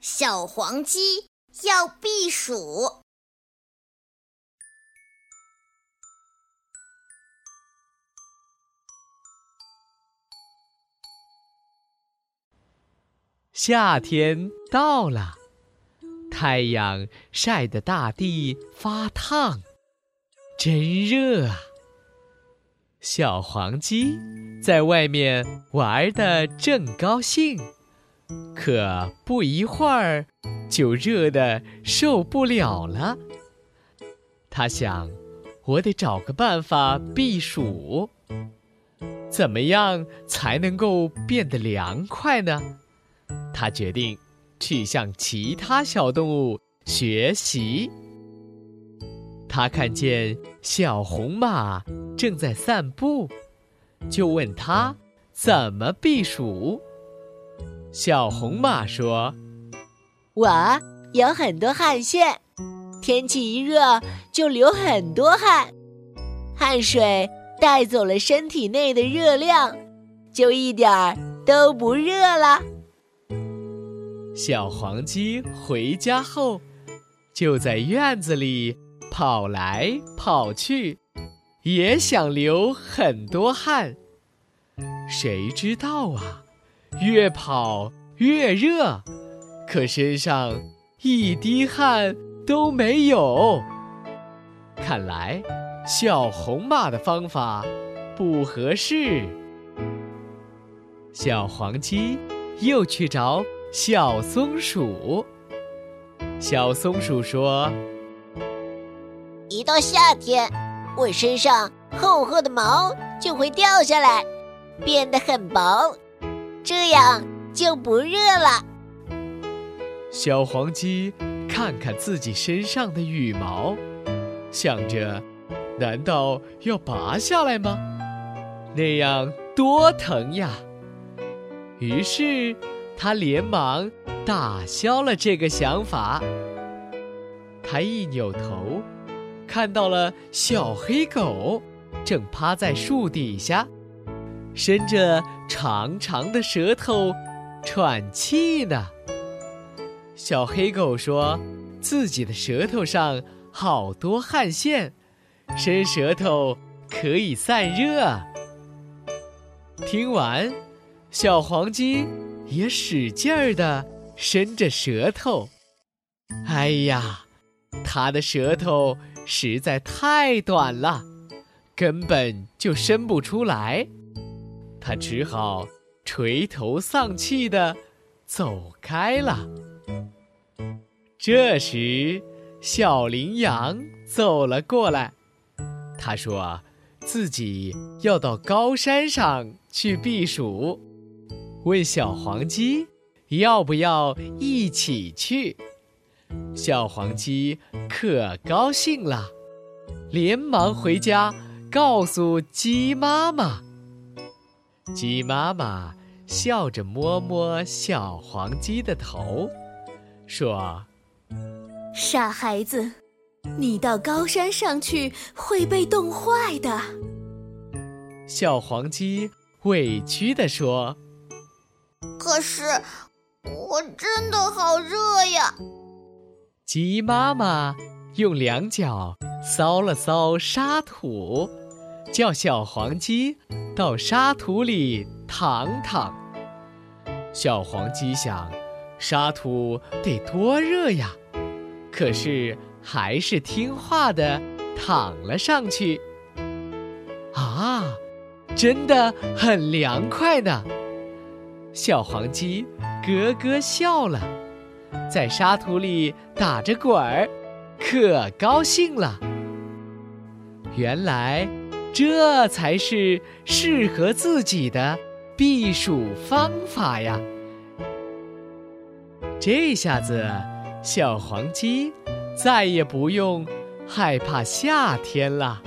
小黄鸡要避暑。夏天到了，太阳晒得大地发烫，真热啊！小黄鸡在外面玩的正高兴。可不一会儿，就热得受不了了。他想，我得找个办法避暑。怎么样才能够变得凉快呢？他决定去向其他小动物学习。他看见小红马正在散步，就问他怎么避暑。小红马说：“我有很多汗腺，天气一热就流很多汗，汗水带走了身体内的热量，就一点儿都不热了。”小黄鸡回家后，就在院子里跑来跑去，也想流很多汗。谁知道啊？越跑越热，可身上一滴汗都没有。看来小红马的方法不合适。小黄鸡又去找小松鼠。小松鼠说：“一到夏天，我身上厚厚的毛就会掉下来，变得很薄。”这样就不热了。小黄鸡看看自己身上的羽毛，想着：难道要拔下来吗？那样多疼呀！于是，他连忙打消了这个想法。他一扭头，看到了小黑狗，正趴在树底下。伸着长长的舌头，喘气呢。小黑狗说：“自己的舌头上好多汗腺，伸舌头可以散热。”听完，小黄鸡也使劲儿地伸着舌头。哎呀，它的舌头实在太短了，根本就伸不出来。他只好垂头丧气的走开了。这时，小羚羊走了过来，他说：“自己要到高山上去避暑，问小黄鸡要不要一起去。”小黄鸡可高兴了，连忙回家告诉鸡妈妈。鸡妈妈笑着摸摸小黄鸡的头，说：“傻孩子，你到高山上去会被冻坏的。”小黄鸡委屈地说：“可是我真的好热呀！”鸡妈妈用两脚搔了搔沙土。叫小黄鸡到沙土里躺躺。小黄鸡想，沙土得多热呀！可是还是听话的躺了上去。啊，真的很凉快呢！小黄鸡咯咯笑了，在沙土里打着滚儿，可高兴了。原来。这才是适合自己的避暑方法呀！这下子，小黄鸡再也不用害怕夏天了。